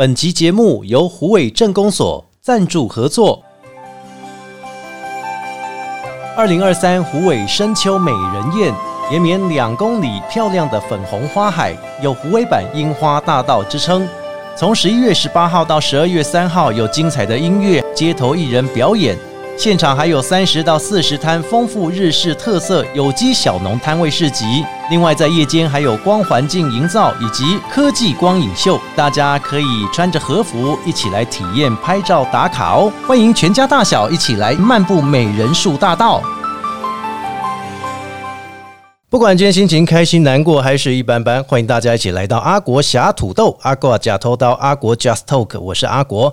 本集节目由虎尾镇公所赞助合作。二零二三虎尾深秋美人宴，延绵两公里漂亮的粉红花海，有虎尾版樱花大道之称。从十一月十八号到十二月三号，有精彩的音乐、街头艺人表演。现场还有三十到四十摊丰富日式特色有机小农摊位市集，另外在夜间还有光环境营造以及科技光影秀，大家可以穿着和服一起来体验拍照打卡哦！欢迎全家大小一起来漫步美人树大道。不管今天心情开心、难过还是一般般，欢迎大家一起来到阿国侠土豆、阿国假偷刀、阿国 Just Talk，我是阿国。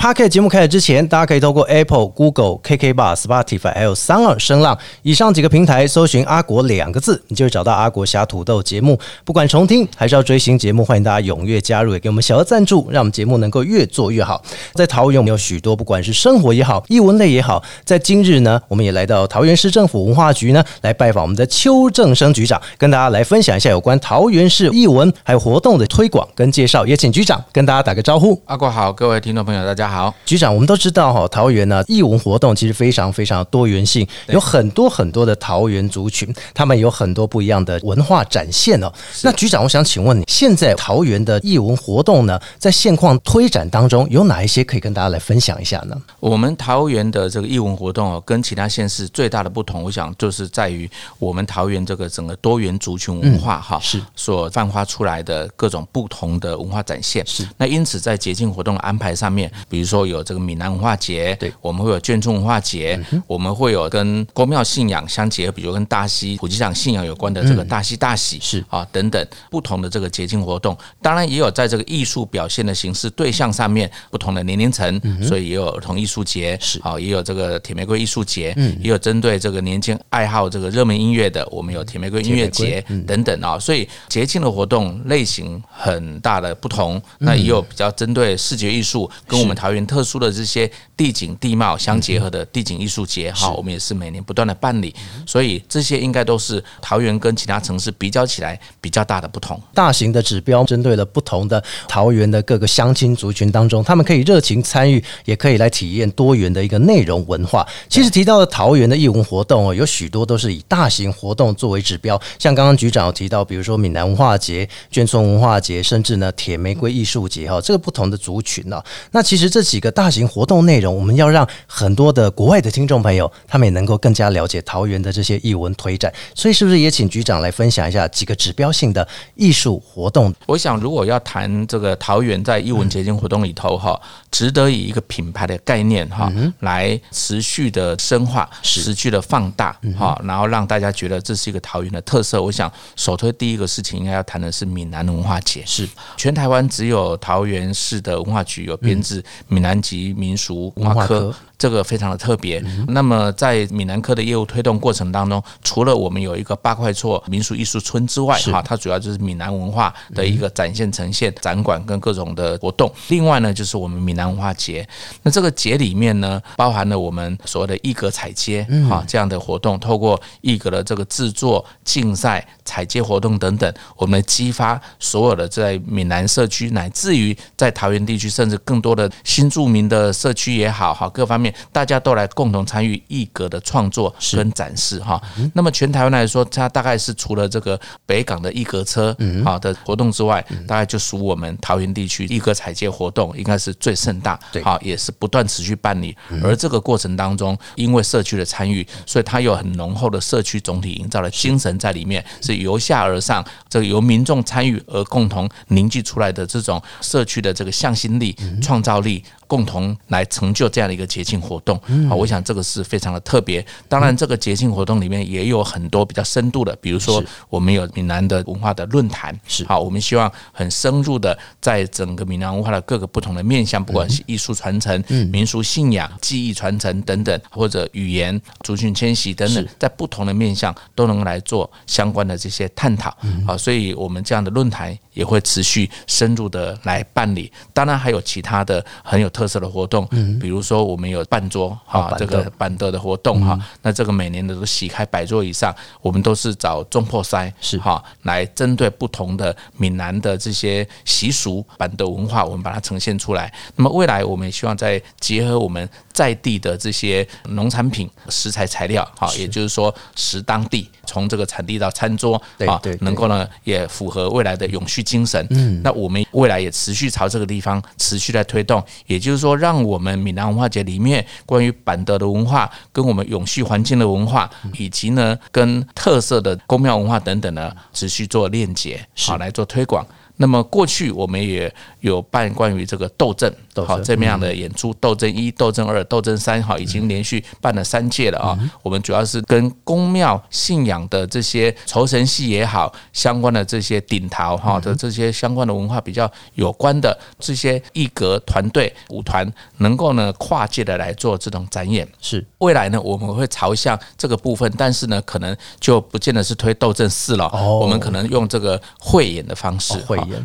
Park 节目开始之前，大家可以透过 Apple、Google、KK Bar、Spotify 还有三二声浪以上几个平台搜寻“阿国”两个字，你就会找到阿国侠土豆节目。不管重听还是要追新节目，欢迎大家踊跃加入，也给我们小额赞助，让我们节目能够越做越好。在桃园，我们有许多不管是生活也好、艺文类也好，在今日呢，我们也来到桃园市政府文化局呢，来拜访我们的邱正生局长，跟大家来分享一下有关桃园市艺文还有活动的推广跟介绍。也请局长跟大家打个招呼。阿国好，各位听众朋友，大家好。局长，我们都知道哈，桃园呢，艺文活动其实非常非常多元性，有很多很多的桃园族群，他们有很多不一样的文化展现哦。那局长，我想请问你，现在桃园的艺文活动呢，在现况推展当中，有哪一些可以跟大家来分享一下呢？我们桃园的这个艺文活动哦，跟其他县市最大的不同，我想就是在于我们桃园这个整个多元族群文化哈，是所泛化出来的各种不同的文化展现。是那因此在节庆活动的安排上面，比比如说有这个闽南文化节，对，我们会有眷村文化节，我们会有跟公庙信仰相结合，比如跟大溪普吉场信仰有关的这个大溪大喜是啊等等不同的这个节庆活动。当然也有在这个艺术表现的形式对象上面不同的年龄层，所以也有儿童艺术节是啊，也有这个铁玫瑰艺术节，也有针对这个年轻爱好这个热门音乐的，我们有铁玫瑰音乐节等等啊。所以节庆的活动类型很大的不同，那也有比较针对视觉艺术跟我们台。桃园特殊的这些地景地貌相结合的地景艺术节，哈，我们也是每年不断的办理，所以这些应该都是桃园跟其他城市比较起来比较大的不同。大型的指标针对了不同的桃园的各个乡亲族群当中，他们可以热情参与，也可以来体验多元的一个内容文化。其实提到的桃园的艺文活动哦，有许多都是以大型活动作为指标，像刚刚局长有提到，比如说闽南文化节、眷村文化节，甚至呢铁玫瑰艺术节哈，这个不同的族群呢，那其实这。这几个大型活动内容，我们要让很多的国外的听众朋友，他们也能够更加了解桃园的这些艺文推展。所以，是不是也请局长来分享一下几个指标性的艺术活动？我想，如果要谈这个桃园在艺文节庆活动里头哈，值得以一个品牌的概念哈，来持续的深化、持续的放大哈，然后让大家觉得这是一个桃园的特色。我想，首推第一个事情应该要谈的是闽南文化节。是全台湾只有桃园市的文化局有编制。闽南籍民俗文化科。这个非常的特别。那么在闽南科的业务推动过程当中，除了我们有一个八块厝民俗艺术村之外，哈，它主要就是闽南文化的一个展现、呈现、展馆跟各种的活动。另外呢，就是我们闽南文化节。那这个节里面呢，包含了我们所谓的艺格彩街哈这样的活动，透过艺格的这个制作、竞赛、采街活动等等，我们激发所有的在闽南社区，乃至于在桃园地区，甚至更多的新住民的社区也好，哈，各方面。大家都来共同参与艺格的创作跟展示哈。那么全台湾来说，它大概是除了这个北港的艺格车好的活动之外，大概就属我们桃园地区艺格采街活动应该是最盛大，好也是不断持续办理。而这个过程当中，因为社区的参与，所以它有很浓厚的社区总体营造的精神在里面，是由下而上，这个由民众参与而共同凝聚出来的这种社区的这个向心力、创造力。共同来成就这样的一个节庆活动。啊，我想这个是非常的特别。当然，这个节庆活动里面也有很多比较深度的，比如说我们有闽南的文化的论坛，是。好，我们希望很深入的在整个闽南文化的各个不同的面向，不管是艺术传承、民俗信仰、技艺传承等等，或者语言、族群迁徙等等，在不同的面向都能来做相关的这些探讨。啊。所以，我们这样的论坛也会持续深入的来办理。当然，还有其他的很有。特色的活动，比如说我们有半桌哈，这个板凳。的活动哈，那这个每年的都席开百桌以上，我们都是找中破塞是。哈，来针对不同的闽南的这些习俗板凳文化，我们把它呈现出来。那么未来我们也希望再结合我们在地的这些农产品、食材、材料哈，也就是说食当地，从这个产地到餐桌啊，能够呢也符合未来的永续精神。嗯，那我们未来也持续朝这个地方持续在推动，也就是说，让我们闽南文化节里面关于板德的文化，跟我们永续环境的文化，以及呢跟特色的宫庙文化等等呢，持续做链接，好来做推广。那么过去我们也有办关于这个斗阵，好这么样的演出，斗阵一、斗阵二、斗阵三，好已经连续办了三届了啊。我们主要是跟宫庙信仰的这些酬神戏也好，相关的这些顶桃哈的这些相关的文化比较有关的这些艺格团队舞团，能够呢跨界的来做这种展演。是。未来呢我们会朝向这个部分，但是呢可能就不见得是推斗阵四了，我们可能用这个汇演的方式。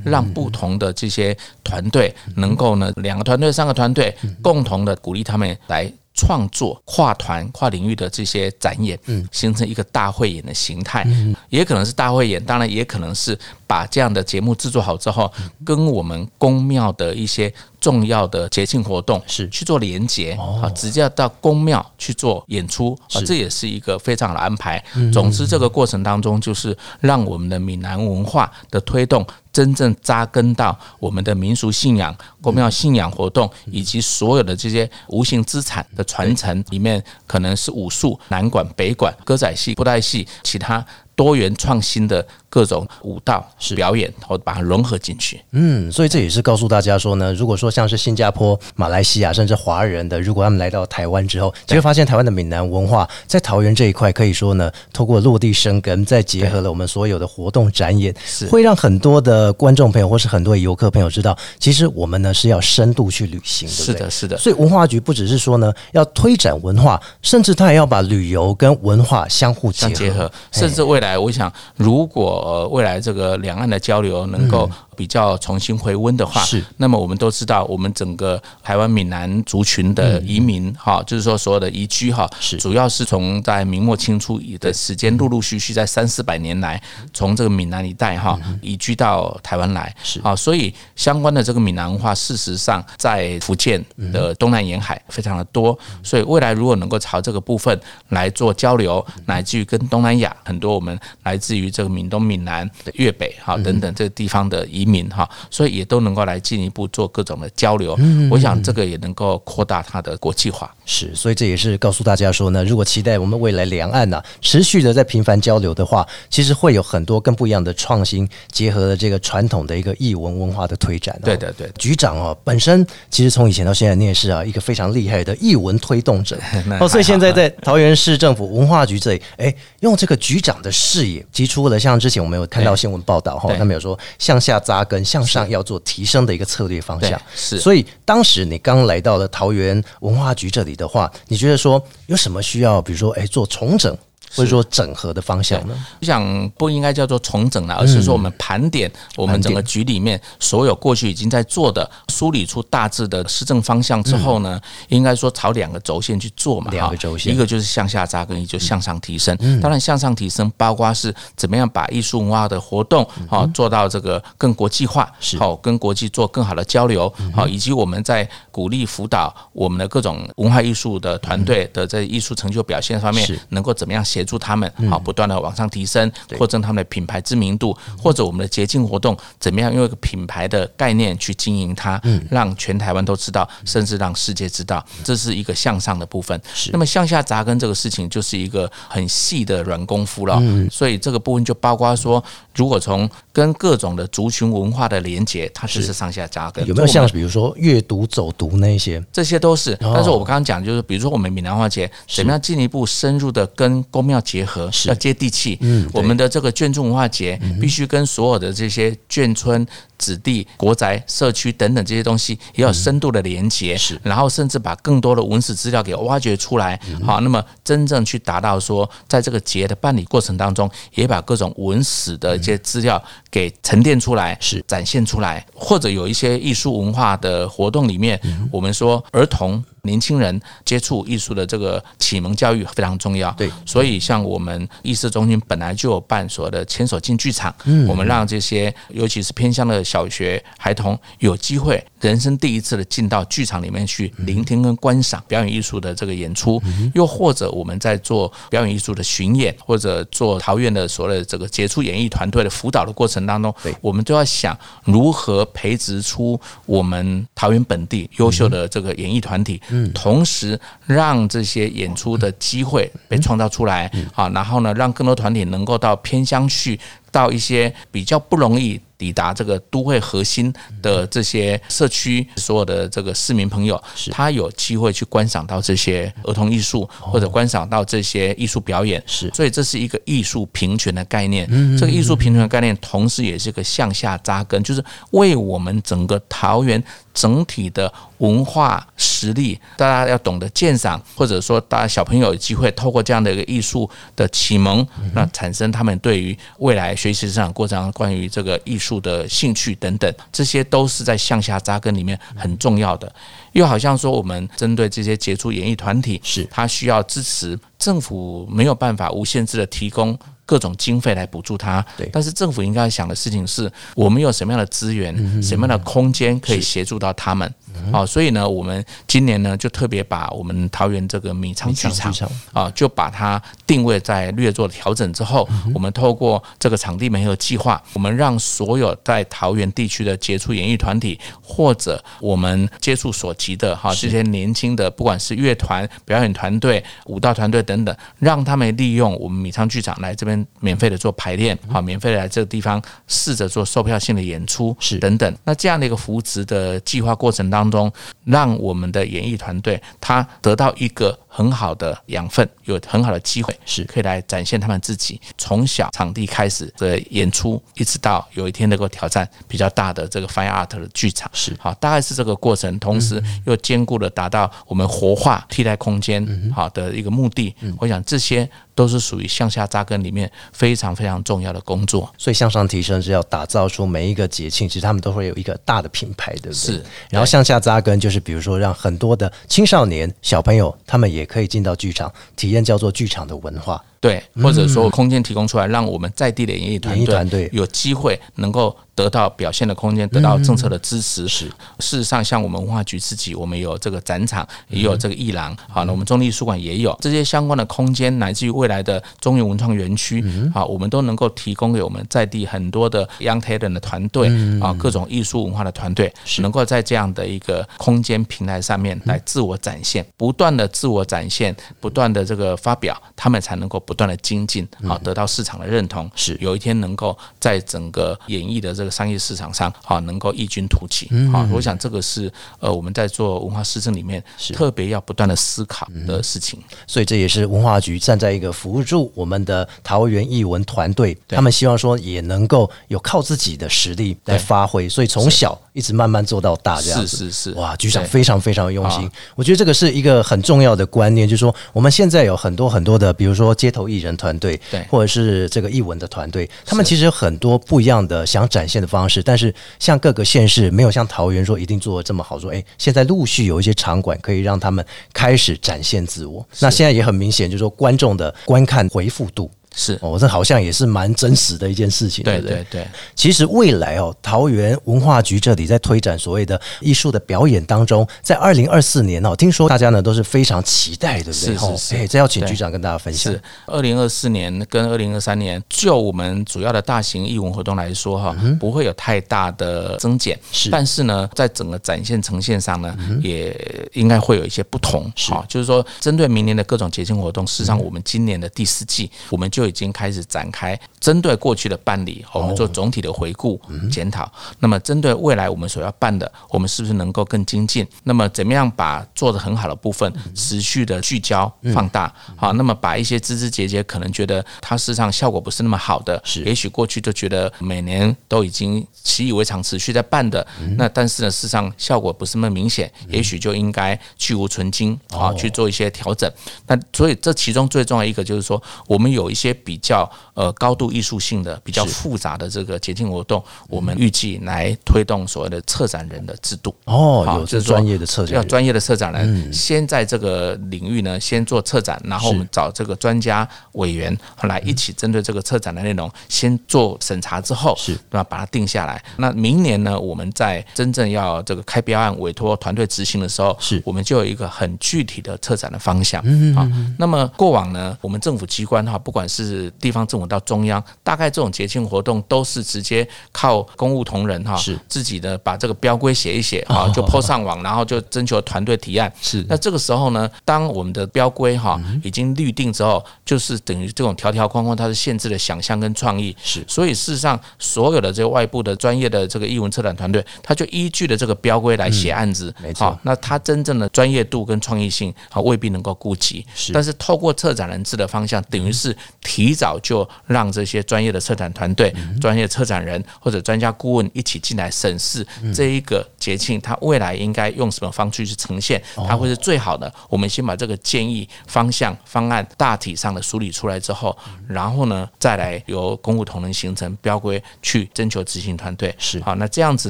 让不同的这些团队能够呢，两个团队、三个团队共同的鼓励他们来创作跨团、跨领域的这些展演，嗯，形成一个大会演的形态，也可能是大会演，当然也可能是把这样的节目制作好之后，跟我们宫庙的一些。重要的节庆活动是去做连接啊，直接到宫庙去做演出啊，这也是一个非常好的安排。总之，这个过程当中，就是让我们的闽南文化的推动真正扎根到我们的民俗信仰、宫庙信仰活动，以及所有的这些无形资产的传承里面，可能是武术、南管、北管、歌仔戏、布袋戏，其他多元创新的。各种舞蹈是表演，然后把它融合进去。嗯，所以这也是告诉大家说呢，如果说像是新加坡、马来西亚，甚至华人的，如果他们来到台湾之后，就会发现台湾的闽南文化在桃园这一块，可以说呢，透过落地生根，再结合了我们所有的活动展演，是会让很多的观众朋友或是很多游客朋友知道，其实我们呢是要深度去旅行，是的，是的。所以文化局不只是说呢要推展文化，甚至他还要把旅游跟文化相互结合，甚至未来我想如果。呃，未来这个两岸的交流能够。比较重新回温的话，是。那么我们都知道，我们整个台湾闽南族群的移民哈，就是说所有的移居哈，是。主要是从在明末清初的时间，陆陆续续在三四百年来，从这个闽南一带哈移居到台湾来，是。啊，所以相关的这个闽南文化，事实上在福建的东南沿海非常的多，所以未来如果能够朝这个部分来做交流，乃至于跟东南亚很多我们来自于这个闽东、闽南、粤北哈等等这个地方的移。民哈，所以也都能够来进一步做各种的交流。嗯我想这个也能够扩大它的国际化。是，所以这也是告诉大家说呢，如果期待我们未来两岸呢持续的在频繁交流的话，其实会有很多更不一样的创新，结合了这个传统的一个译文文化的推展。对对对，局长哦，本身其实从以前到现在，你也是啊一个非常厉害的译文推动者。哦，所以现在在桃园市政府文化局这里，哎，用这个局长的视野，提出了像之前我们有看到新闻报道哈，他们有说向下扎根、向上要做提升的一个策略方向。是，所以当时你刚来到了桃园文化局这里。的话，你觉得说有什么需要，比如说，哎，做重整？或者说整合的方向呢？我想不应该叫做重整了，而是说我们盘点我们整个局里面所有过去已经在做的，梳理出大致的施政方向之后呢，应该说朝两个轴线去做嘛。两个轴线，一个就是向下扎根，一个就向上提升。当然，向上提升包括是怎么样把艺术文化的活动好做到这个更国际化，好跟国际做更好的交流，好以及我们在鼓励辅导我们的各种文化艺术的团队的在艺术成就表现方面，能够怎么样协。助他们好，不断的往上提升，扩增他们的品牌知名度，或者我们的节庆活动怎么样用一个品牌的概念去经营它，让全台湾都知道，甚至让世界知道，这是一个向上的部分。那么向下扎根这个事情就是一个很细的软功夫了。所以这个部分就包括说，如果从跟各种的族群文化的连接，它就是上下扎根。有没有像比如说阅读走读那些？这些都是。但是我们刚刚讲就是，比如说我们闽南话节怎么样进一步深入的跟公庙。结合，要接地气。嗯，我们的这个眷村文化节必须跟所有的这些眷村子弟、国宅、社区等等这些东西也有深度的连接，是，然后甚至把更多的文史资料给挖掘出来，好，那么真正去达到说，在这个节的办理过程当中，也把各种文史的一些资料给沉淀出来，是。展现出来，或者有一些艺术文化的活动里面，我们说儿童。年轻人接触艺术的这个启蒙教育非常重要，对，所以像我们艺术中心本来就有办所谓的牵手进剧场，我们让这些尤其是偏乡的小学孩童有机会人生第一次的进到剧场里面去聆听跟观赏表演艺术的这个演出，又或者我们在做表演艺术的巡演，或者做桃园的所谓的这个杰出演艺团队的辅导的过程当中，我们都要想如何培植出我们桃园本地优秀的这个演艺团体。同时让这些演出的机会被创造出来。啊，然后呢，让更多团体能够到偏乡去，到一些比较不容易。抵达这个都会核心的这些社区，所有的这个市民朋友，他有机会去观赏到这些儿童艺术，或者观赏到这些艺术表演。是，所以这是一个艺术平权的概念。这个艺术平权的概念，同时也是个向下扎根，就是为我们整个桃园整体的文化实力，大家要懂得鉴赏，或者说大家小朋友有机会透过这样的一个艺术的启蒙，那产生他们对于未来学习成长过程关于这个艺术。的兴趣等等，这些都是在向下扎根里面很重要的。又好像说，我们针对这些杰出演艺团体，是他需要支持，政府没有办法无限制的提供各种经费来补助他。对，但是政府应该想的事情是，我们有什么样的资源，什么样的空间可以协助到他们。好，所以呢，我们今年呢就特别把我们桃园这个米仓剧场啊，就把它定位在略做调整之后，我们透过这个场地没有计划，我们让所有在桃园地区的杰出演艺团体或者我们接触所及的哈这些年轻的，不管是乐团、表演团队、舞蹈团队等等，让他们利用我们米仓剧场来这边免费的做排练，好，免费的来这个地方试着做售票性的演出，是。等等。那这样的一个扶持的计划过程当当。中让我们的演艺团队他得到一个很好的养分，有很好的机会，是可以来展现他们自己。从小场地开始的演出，一直到有一天能够挑战比较大的这个 fine art 的剧场，是好，大概是这个过程。同时又兼顾了达到我们活化替代空间好的一个目的。我想这些都是属于向下扎根里面非常非常重要的工作。所以向上提升是要打造出每一个节庆，其实他们都会有一个大的品牌，对不对？是，然后向下扎根就是比如说让很多的青少年小朋友，他们也可以进到剧场体验叫做剧场的文化。对，或者说空间提供出来，让我们在地的演艺团队有机会能够得到表现的空间，得到政策的支持。是，事实上，像我们文化局自己，我们有这个展场，也有这个艺廊，好，那我们中立艺术馆也有这些相关的空间，乃至于未来的中原文创园区，好，我们都能够提供给我们在地很多的 young talent 的团队啊，各种艺术文化的团队，能够在这样的一个空间平台上面来自我展现，不断的自我展现，不断的这个发表，他们才能够不。不断的精进，好得到市场的认同，是有一天能够在整个演艺的这个商业市场上，好能够异军突起。好，我想这个是呃我们在做文化市政里面是特别要不断的思考的事情。所以这也是文化局站在一个辅助我们的桃园艺文团队，他们希望说也能够有靠自己的实力来发挥。所以从小一直慢慢做到大，这样子是是是哇，局长非常非常用心。我觉得这个是一个很重要的观念，就是说我们现在有很多很多的，比如说街头。艺人团队，对，或者是这个艺文的团队，他们其实有很多不一样的想展现的方式，但是像各个县市没有像桃园说一定做的这么好，说哎，现在陆续有一些场馆可以让他们开始展现自我。那现在也很明显，就是说观众的观看回复度。是哦，这好像也是蛮真实的一件事情，对不对？对，其实未来哦，桃园文化局这里在推展所谓的艺术的表演当中，在二零二四年哦，听说大家呢都是非常期待，对不对？是是是，哎，这要请局长跟大家分享。是二零二四年跟二零二三年，就我们主要的大型艺文活动来说哈，不会有太大的增减，是。但是呢，在整个展现呈现上呢，也应该会有一些不同。好，就是说，针对明年的各种节庆活动，事实上，我们今年的第四季，我们就就已经开始展开针对过去的办理，我们做总体的回顾检讨。那么针对未来我们所要办的，我们是不是能够更精进？那么怎么样把做的很好的部分持续的聚焦放大？好，那么把一些枝枝节节可能觉得它事实上效果不是那么好的，是也许过去就觉得每年都已经习以为常，持续在办的，那但是呢，事实上效果不是那么明显，也许就应该去无存精啊，去做一些调整。那所以这其中最重要一个就是说，我们有一些比较呃高度艺术性的、比较复杂的这个节庆活动，我们预计来推动所谓的策展人的制度。哦，有这专业的策展，要专业的策展人，先在这个领域呢，先做策展，然后我们找这个专家委员来一起针对这个策展的内容，先做审查之后，是对吧？把它定下来。那明年呢，我们在真正要这个开标案、委托团队执行的时候，是我们就有一个很具体的策展的方向。嗯啊，那么过往呢，我们政府机关哈，不管是地方政府到中央，大概这种节庆活动都是直接靠公务同仁哈，是自己的把这个标规写一写 哈，就 po 上网，然后就征求团队提案。是那这个时候呢，当我们的标规哈已经律定之后，就是等于这种条条框框，它是限制了想象跟创意。是所以事实上，所有的这个外部的专业的这个艺文策展团队，他就依据了这个标规来写案子。没错那他真正的专业度跟创意性啊，未必能够顾及。是但是透过策展人制的方向，等于是提早就让这些专业的策展团队、专业策展人或者专家顾问一起进来审视这一个节庆，它未来应该用什么方式去呈现，它会是最好的。我们先把这个建议、方向、方案大体上的梳理出来之后，然后呢，再来由公务同仁形成标规去征求执行团队。是。好，那这样子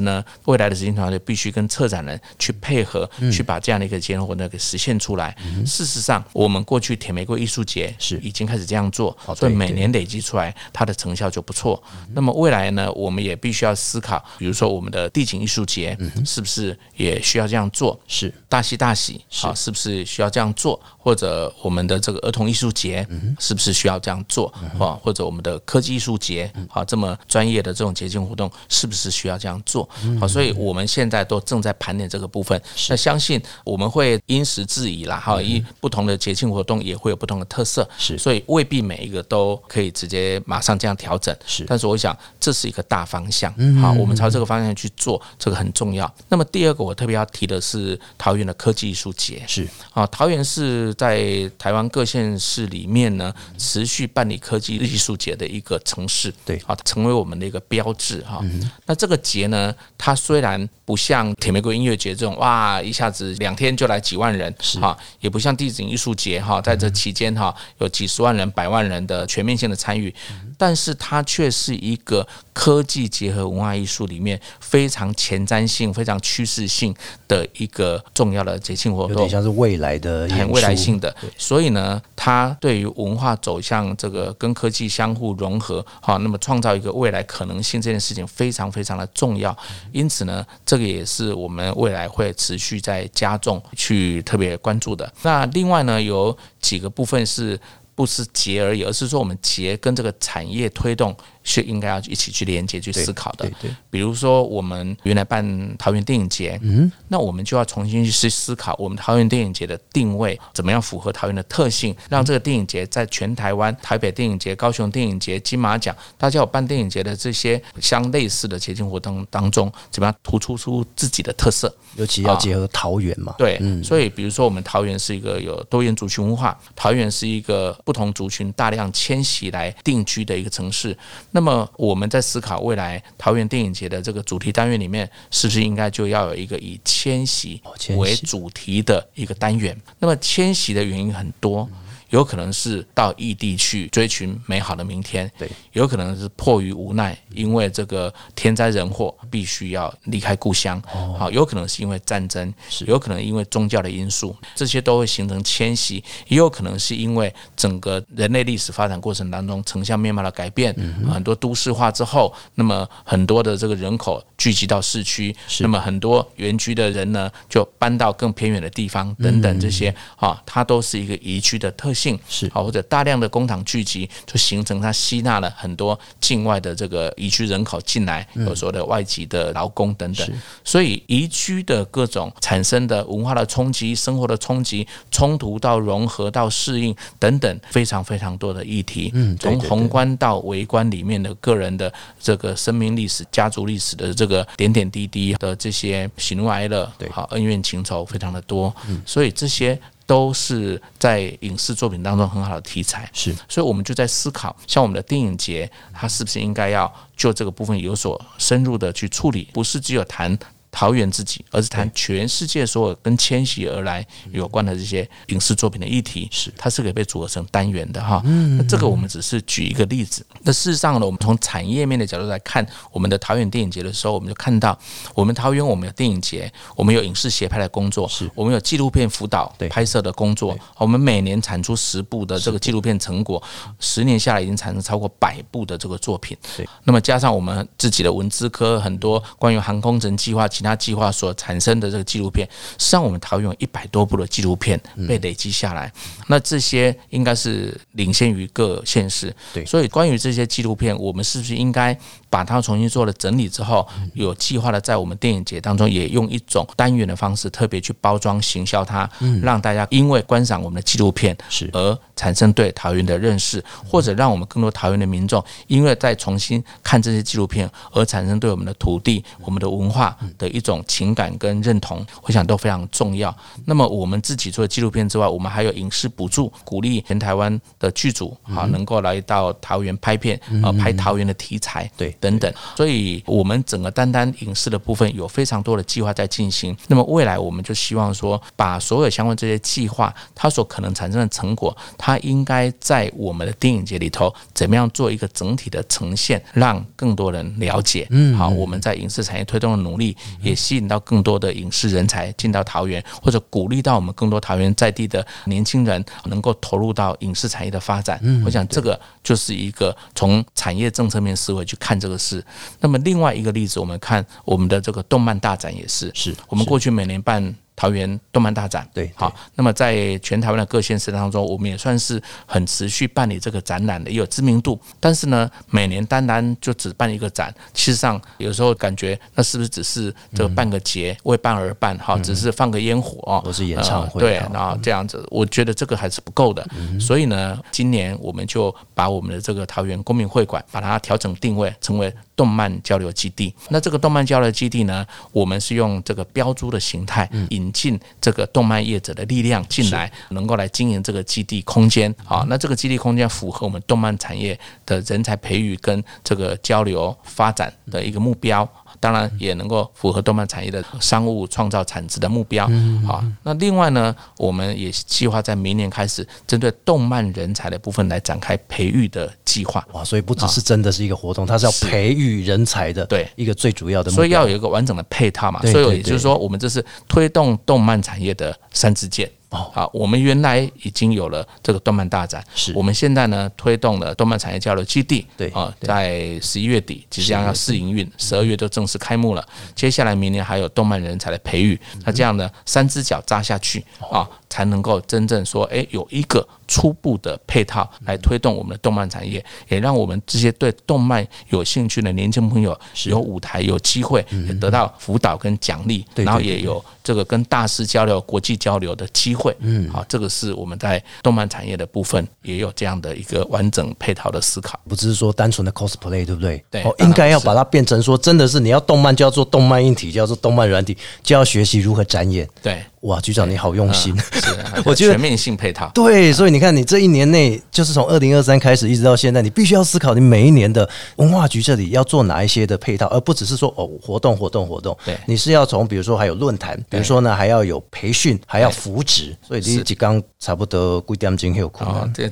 呢，未来的执行团队必须跟策展人去配合，去把这样的一个结果呢给实现出来。事实上，我们过去铁玫瑰艺术节是。已经开始这样做哦，所以每年累积出来它的成效就不错。那么未来呢，我们也必须要思考，比如说我们的地景艺术节是不是也需要这样做？是大喜大喜，好，是不是需要这样做？或者我们的这个儿童艺术节是不是需要这样做？啊，或者我们的科技艺术节，好，这么专业的这种节庆活动是不是需要这样做？好，所以我们现在都正在盘点这个部分。那相信我们会因时制宜啦，哈，一不同的节庆活动也会有不同的特色，是所以未必每一个都可以直接马上这样调整。是。但是我想这是一个大方向，好，我们朝这个方向去做，这个很重要。那么第二个我特别要提的是桃园的科技艺术节，是。啊，桃园是在台湾各县市里面呢，持续办理科技艺术节的一个城市，对。啊，成为我们的一个标志哈。那这个节呢，它虽然不像铁玫瑰音乐节这种哇，一下子两天就来几万人，是。哈，也不像地景艺术节哈，在这期间哈有几十万人、百万人的全面性的参与，但是它却是一个科技结合文化艺术里面非常前瞻性、非常趋势性的一个重要的节庆活动有点。像是未来的很未来性的，所以呢，它对于文化走向这个跟科技相互融合，好，那么创造一个未来可能性这件事情非常非常的重要。因此呢，这个也是我们未来会持续在加重去特别关注的。那另外呢，有几个部分是。不是结而已，而是说我们结跟这个产业推动是应该要一起去连接、去思考的对。对比如说，我们原来办桃园电影节，嗯，那我们就要重新去思考我们桃园电影节的定位，怎么样符合桃园的特性，让这个电影节在全台湾、台北电影节、高雄电影节、金马奖，大家有办电影节的这些相类似的节庆活动当中，怎么样突出出自己的特色？尤其要结合桃园嘛，对，所以比如说我们桃园是一个有多元族群文化，桃园是一个不同族群大量迁徙来定居的一个城市。那么我们在思考未来桃园电影节的这个主题单元里面，是不是应该就要有一个以迁徙为主题的一个单元？那么迁徙的原因很多。有可能是到异地去追寻美好的明天，对，有可能是迫于无奈，因为这个天灾人祸必须要离开故乡，好，有可能是因为战争，有可能因为宗教的因素，这些都会形成迁徙，也有可能是因为整个人类历史发展过程当中城乡面貌的改变，很多都市化之后，那么很多的这个人口聚集到市区，那么很多原居的人呢就搬到更偏远的地方，等等这些啊，它都是一个宜居的特性是好，或者大量的工厂聚集，就形成它吸纳了很多境外的这个移居人口进来，有说的外籍的劳工等等。所以移居的各种产生的文化的冲击、生活的冲击、冲突到融合到适应等等，非常非常多的议题。嗯，从宏观到微观里面的个人的这个生命历史、家族历史的这个点点滴滴的这些喜怒哀乐，对，好恩怨情仇非常的多。嗯，所以这些。都是在影视作品当中很好的题材，是，所以我们就在思考，像我们的电影节，它是不是应该要就这个部分有所深入的去处理，不是只有谈。桃园自己，而是谈全世界所有跟迁徙而来有关的这些影视作品的议题，是它是可以被组合成单元的哈。那这个我们只是举一个例子。那事实上呢，我们从产业面的角度来看我们的桃园电影节的时候，我们就看到我们桃园我们有电影节，我们有影视协拍的工作，是我们有纪录片辅导拍摄的工作，我们每年产出十部的这个纪录片成果，十年下来已经产生超过百部的这个作品。对，那么加上我们自己的文资科很多关于航空城计划、其他计划所产生的这个纪录片，实际上我们桃园有一百多部的纪录片被累积下来，那这些应该是领先于各县市。对，所以关于这些纪录片，我们是不是应该把它重新做了整理之后，有计划的在我们电影节当中也用一种单元的方式，特别去包装行销它，让大家因为观赏我们的纪录片是。而产生对桃园的认识，或者让我们更多桃园的民众因为在重新看这些纪录片而产生对我们的土地、我们的文化的一种情感。跟认同，我想都非常重要。那么我们自己做纪录片之外，我们还有影视补助，鼓励全台湾的剧组啊，能够来到桃园拍片啊，拍桃园的题材，对，等等。所以，我们整个单单影视的部分有非常多的计划在进行。那么未来，我们就希望说，把所有相关这些计划，它所可能产生的成果，它应该在我们的电影节里头，怎么样做一个整体的呈现，让更多人了解。嗯，好，我们在影视产业推动的努力，也吸引到更。多的影视人才进到桃园，或者鼓励到我们更多桃园在地的年轻人能够投入到影视产业的发展。嗯，我想这个就是一个从产业政策面思维去看这个事。那么另外一个例子，我们看我们的这个动漫大展也是，是我们过去每年办。桃园动漫大展，对，好。那么在全台湾的各县市当中，我们也算是很持续办理这个展览的，也有知名度。但是呢，每年单单就只办一个展，其实上有时候感觉那是不是只是这个办个节，为办而办？哈，只是放个烟火哦，都是演唱会，对，然后这样子，我觉得这个还是不够的。所以呢，今年我们就把我们的这个桃园公民会馆，把它调整定位，成为动漫交流基地。那这个动漫交流基地呢，我们是用这个标租的形态引引进这个动漫业者的力量进来，能够来经营这个基地空间啊。那这个基地空间符合我们动漫产业的人才培育跟这个交流发展的一个目标。当然也能够符合动漫产业的商务创造产值的目标啊。那另外呢，我们也计划在明年开始针对动漫人才的部分来展开培育的计划。哇，所以不只是真的是一个活动，它是要培育人才的，对一个最主要的。所以要有一个完整的配套嘛。所以也就是说，我们这是推动动漫产业的三支箭。好，我们原来已经有了这个动漫大展，是。我们现在呢推动了动漫产业交流基地，对啊，在十一月底即将要试营运，十二月就正式开幕了。接下来明年还有动漫人才的培育，那这样呢三只脚扎下去啊，才能够真正说，哎，有一个。初步的配套来推动我们的动漫产业，也让我们这些对动漫有兴趣的年轻朋友有舞台、有机会，也得到辅导跟奖励，然后也有这个跟大师交流、国际交流的机会。嗯，好，这个是我们在动漫产业的部分也有这样的一个完整配套的思考，不只是说单纯的 cosplay，对不对？对，应该要把它变成说，真的是你要动漫就要做动漫硬体，就要做动漫软体，就要学习如何展演。对。哇，局长你好用心，我觉得全面性配套。对，所以你看，你这一年内，就是从二零二三开始一直到现在，你必须要思考你每一年的文化局这里要做哪一些的配套，而不只是说哦活动活动活动。对，你是要从比如说还有论坛，比如说呢还要有培训，还要扶植。所以你一天差不多几点金还有困哦。这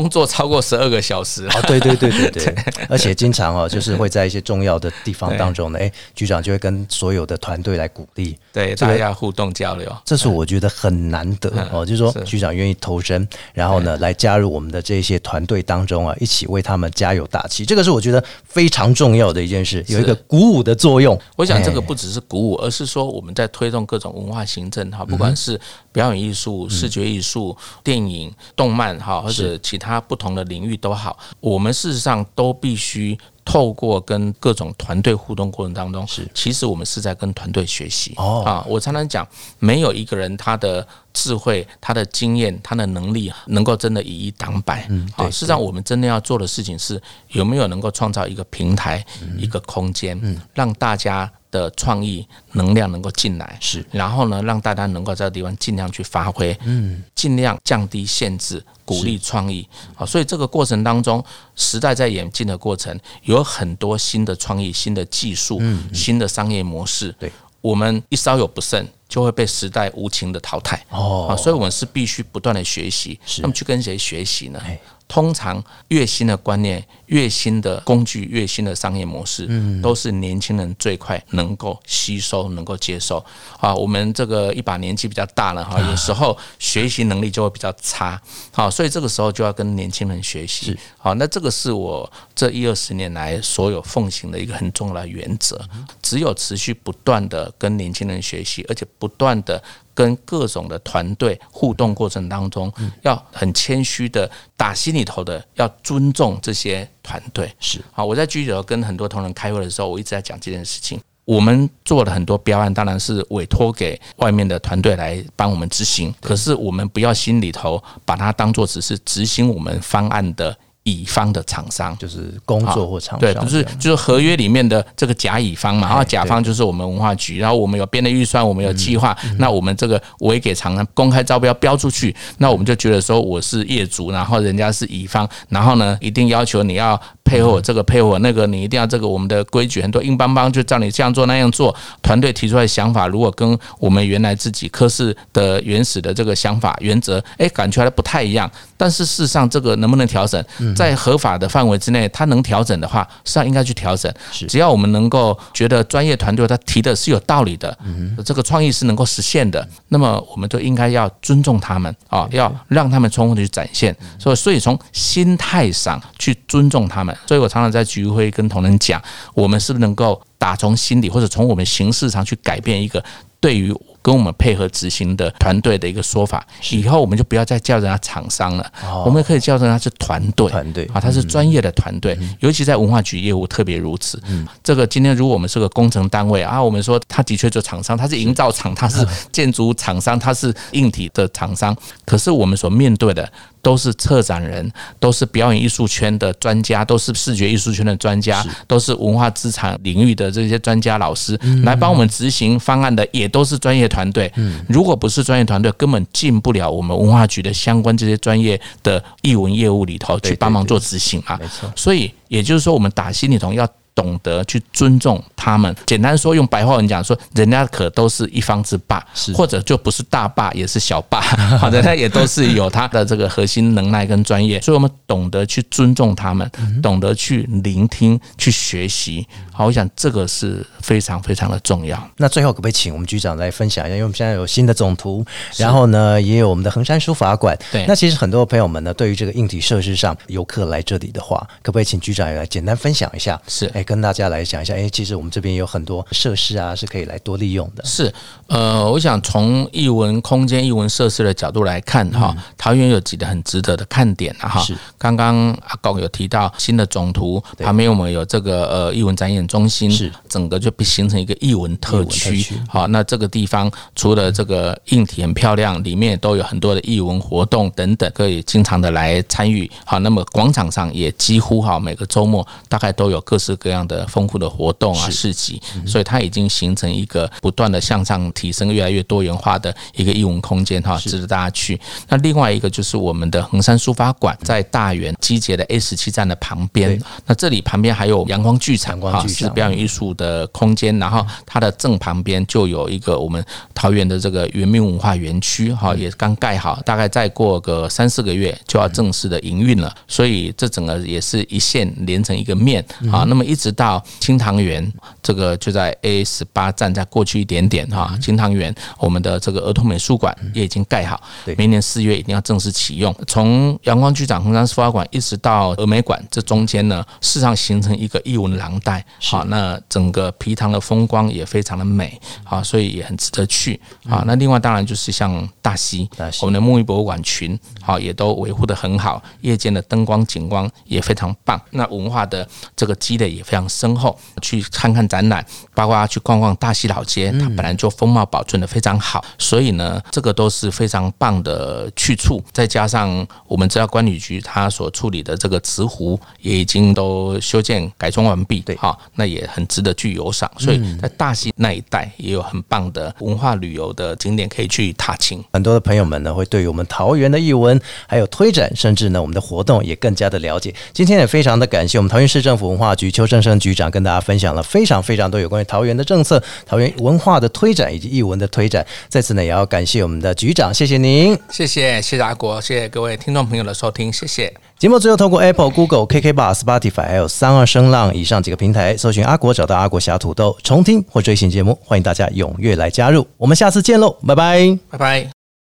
工作超过十二个小时。哦，对对对对 对，而且经常哦，就是会在一些重要的地方当中呢，哎，局长就会跟所有的团队来鼓励，对，大家互动交流，这是我觉得很难得哦，就是说局长愿意投身，然后呢来加入我们的这些团队当中啊，一起为他们加油打气，这个是我觉得非常重要的一件事，有一个鼓舞的作用。我想这个不只是鼓舞，而是说我们在推动各种文化行政哈，不管是表演艺术、视觉艺术、电影、动漫哈，或者其他不同的领域都好，我们事实上都必须。透过跟各种团队互动过程当中，是其实我们是在跟团队学习哦啊！我常常讲，没有一个人他的智慧、他的经验、他的能力能够真的以一挡百。嗯，啊，事实上我们真的要做的事情是有没有能够创造一个平台、一个空间，让大家的创意能量能够进来，是，然后呢，让大家能够在这个地方尽量去发挥，嗯，尽量降低限制。鼓励创意啊，所以这个过程当中，时代在演进的过程，有很多新的创意、新的技术、新的商业模式。对，我们一稍有不慎，就会被时代无情的淘汰。哦，啊，所以我们是必须不断的学习。那么去跟谁学习呢？通常越新的观念、越新的工具、越新的商业模式，嗯，都是年轻人最快能够吸收、能够接受。啊，我们这个一把年纪比较大了哈，有时候学习能力就会比较差。好，所以这个时候就要跟年轻人学习。好，那这个是我这一二十年来所有奉行的一个很重要的原则。只有持续不断的跟年轻人学习，而且不断的。跟各种的团队互动过程当中，要很谦虚的打心里头的要尊重这些团队。是好，我在居酒跟很多同仁开会的时候，我一直在讲这件事情。我们做了很多标案，当然是委托给外面的团队来帮我们执行。可是我们不要心里头把它当做只是执行我们方案的。乙方的厂商。就是工作或厂商，对，就是就是合约里面的这个甲乙方嘛，然后甲方就是我们文化局，然后我们有编的预算，我们有计划，那我们这个我也给厂商公开招标标出去，那我们就觉得说我是业主，然后人家是乙方，然后呢一定要求你要配合我这个配合我那个，你一定要这个我们的规矩很多硬邦邦，就照你这样做那样做。团队提出来的想法如果跟我们原来自己科室的原始的这个想法原则，哎，感觉还不太一样，但是事实上这个能不能调整？在合法的范围之内，他能调整的话，实际上应该去调整。只要我们能够觉得专业团队他提的是有道理的，这个创意是能够实现的，那么我们就应该要尊重他们啊，要让他们充分的去展现。所以，所以从心态上去尊重他们。所以我常常在局会跟同仁讲，我们是不是能够打从心底，或者从我们形式上去改变一个对于。跟我们配合执行的团队的一个说法，以后我们就不要再叫人家厂商了，我们可以叫人家是团队，团队。啊，他是专业的团队，尤其在文化局业务特别如此。嗯，这个今天如果我们是个工程单位啊，我们说他的确做厂商，他是营造厂，他是建筑厂商，他是硬体的厂商，可是我们所面对的。都是策展人，都是表演艺术圈的专家，都是视觉艺术圈的专家，都是文化资产领域的这些专家老师来帮我们执行方案的，也都是专业团队。如果不是专业团队，根本进不了我们文化局的相关这些专业的译文业务里头去帮忙做执行啊。没错，所以也就是说，我们打心里头要。懂得去尊重他们，简单说，用白话文讲说，人家可都是一方之霸，是或者就不是大霸，也是小霸，好的，他也都是有他的这个核心能耐跟专业，所以我们懂得去尊重他们，懂得去聆听、去学习。好，我想这个是非常非常的重要。那最后可不可以请我们局长来分享一下？因为我们现在有新的总图，然后呢，也有我们的衡山书法馆。对，那其实很多朋友们呢，对于这个硬体设施上，游客来这里的话，可不可以请局长也来简单分享一下？是，哎。跟大家来讲一下，哎，其实我们这边有很多设施啊，是可以来多利用的。是，呃，我想从艺文空间、艺文设施的角度来看，哈，桃园有几个很值得的看点啊，哈。是，刚刚阿高有提到新的总图，旁边我们有这个呃艺文展演中心，是，整个就形成一个艺文特区。好，那这个地方除了这个硬体很漂亮，里面都有很多的艺文活动等等，可以经常的来参与。好，那么广场上也几乎哈每个周末大概都有各式各样。样的丰富的活动啊市集，所以它已经形成一个不断的向上提升、越来越多元化的一个艺文空间哈，值得大家去。那另外一个就是我们的衡山书法馆，在大园集结的 A 十七站的旁边，那这里旁边还有阳光剧场哈，是表演艺术的空间，然后它的正旁边就有一个我们桃园的这个圆明文化园区哈，也刚盖好，大概再过个三四个月就要正式的营运了，所以这整个也是一线连成一个面啊。那么一直到清塘园，这个就在 A 十八站再过去一点点哈，清塘园我们的这个儿童美术馆也已经盖好，明年四月一定要正式启用。从阳光剧场、红山书法馆一直到峨眉馆，这中间呢，事实上形成一个艺文廊带。好，那整个皮塘的风光也非常的美，好，所以也很值得去。好，那另外当然就是像大溪，我们的木艺博物馆群，好，也都维护的很好，夜间的灯光景观也非常棒。那文化的这个积累也非常深厚。去看看展览，包括去逛逛大溪老街，它本来就风貌保存的非常好，所以呢，这个都是非常棒的去处。再加上我们知道管理局它所处理的这个慈湖也已经都修建改装完毕，对，好，那也很值得去游赏。所以在大溪那一带也有很棒的文化旅游的景点可以去踏青。很多的朋友们呢，会对于我们桃园的艺文还有推展，甚至呢我们的活动也更加的了解。今天也非常的感谢我们桃园市政府文化局邱正生局长跟大家分享了非常非常多有关于桃园的政策、桃园文化的推展以及艺文的推展。在此呢，也要感谢我们的局长，谢谢您，谢谢谢谢阿国，谢谢各位听众朋友的收听，谢谢。节目最后通过 Apple、Google、KK Bar、Spotify 还有三二声浪以上几个平台搜寻阿国，找到阿国侠土豆重听或追新节目，欢迎大家踊跃来加入。我们下次见喽，拜拜，拜拜。